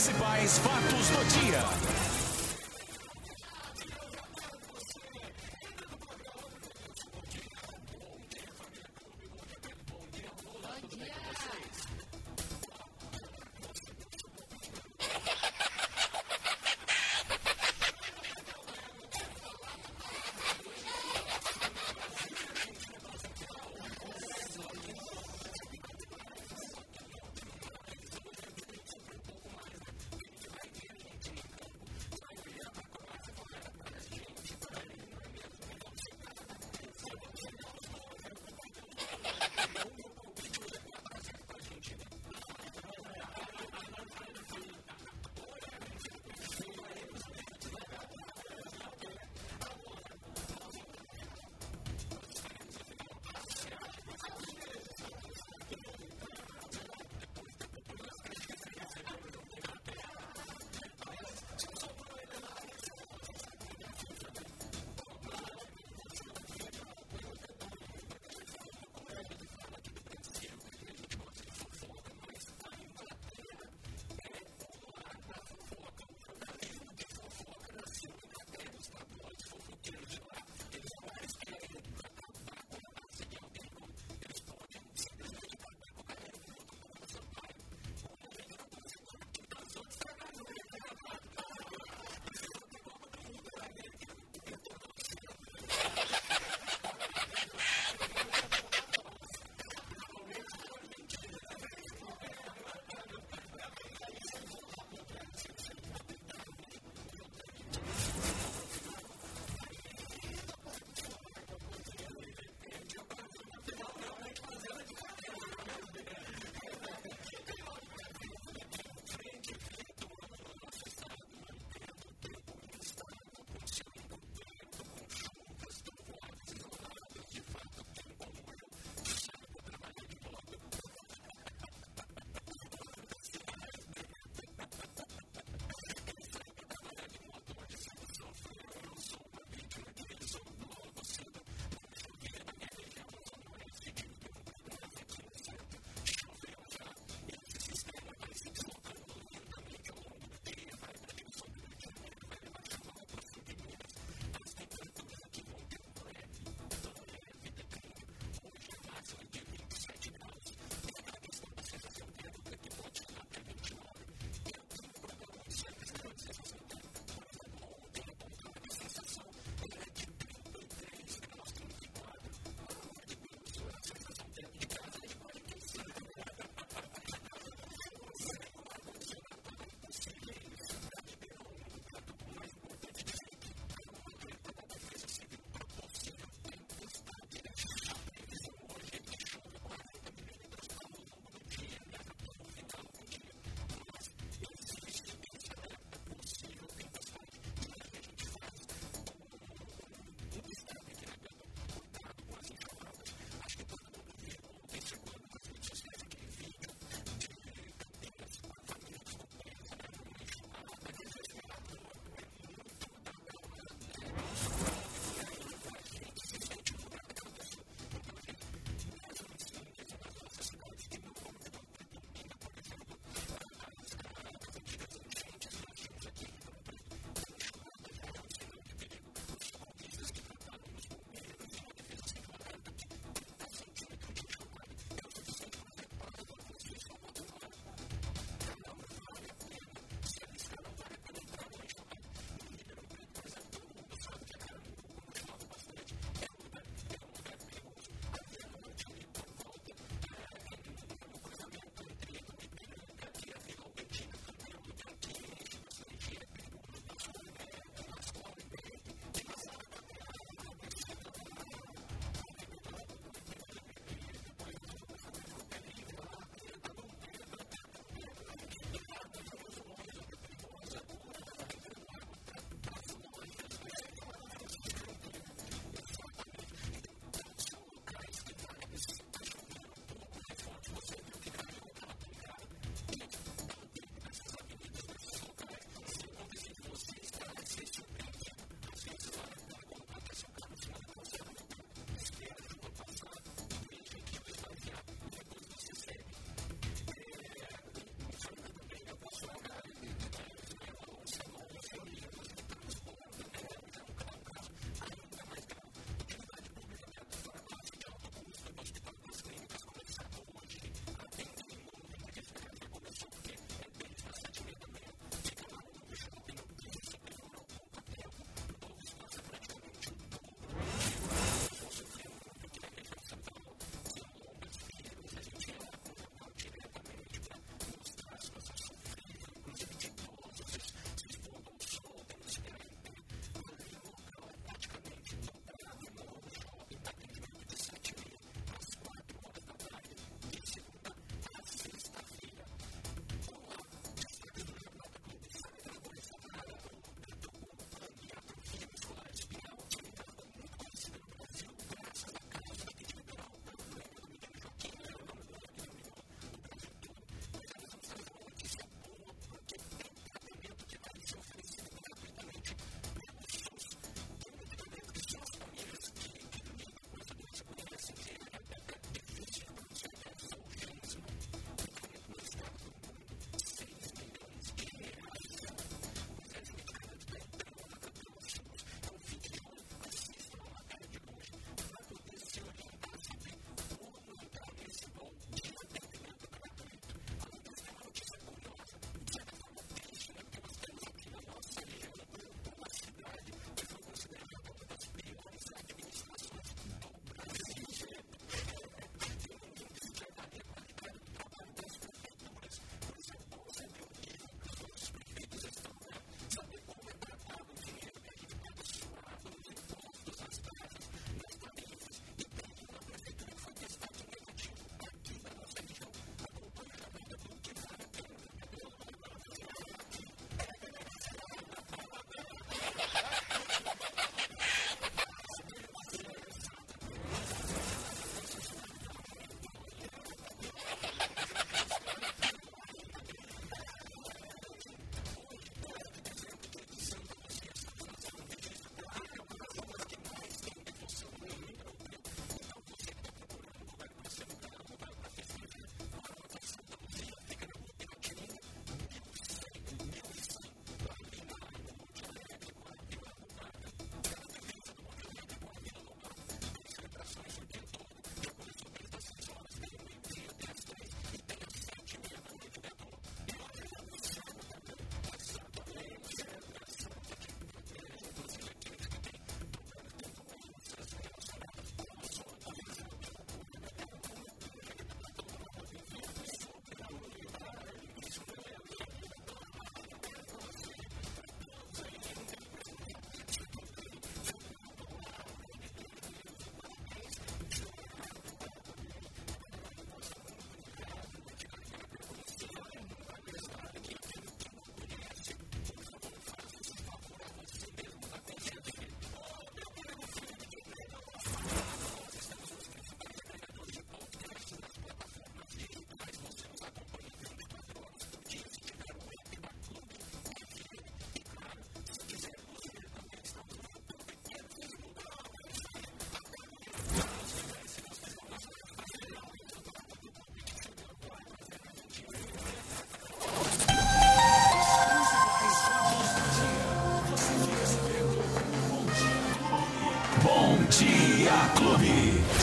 principais fatos do dia. Bom dia.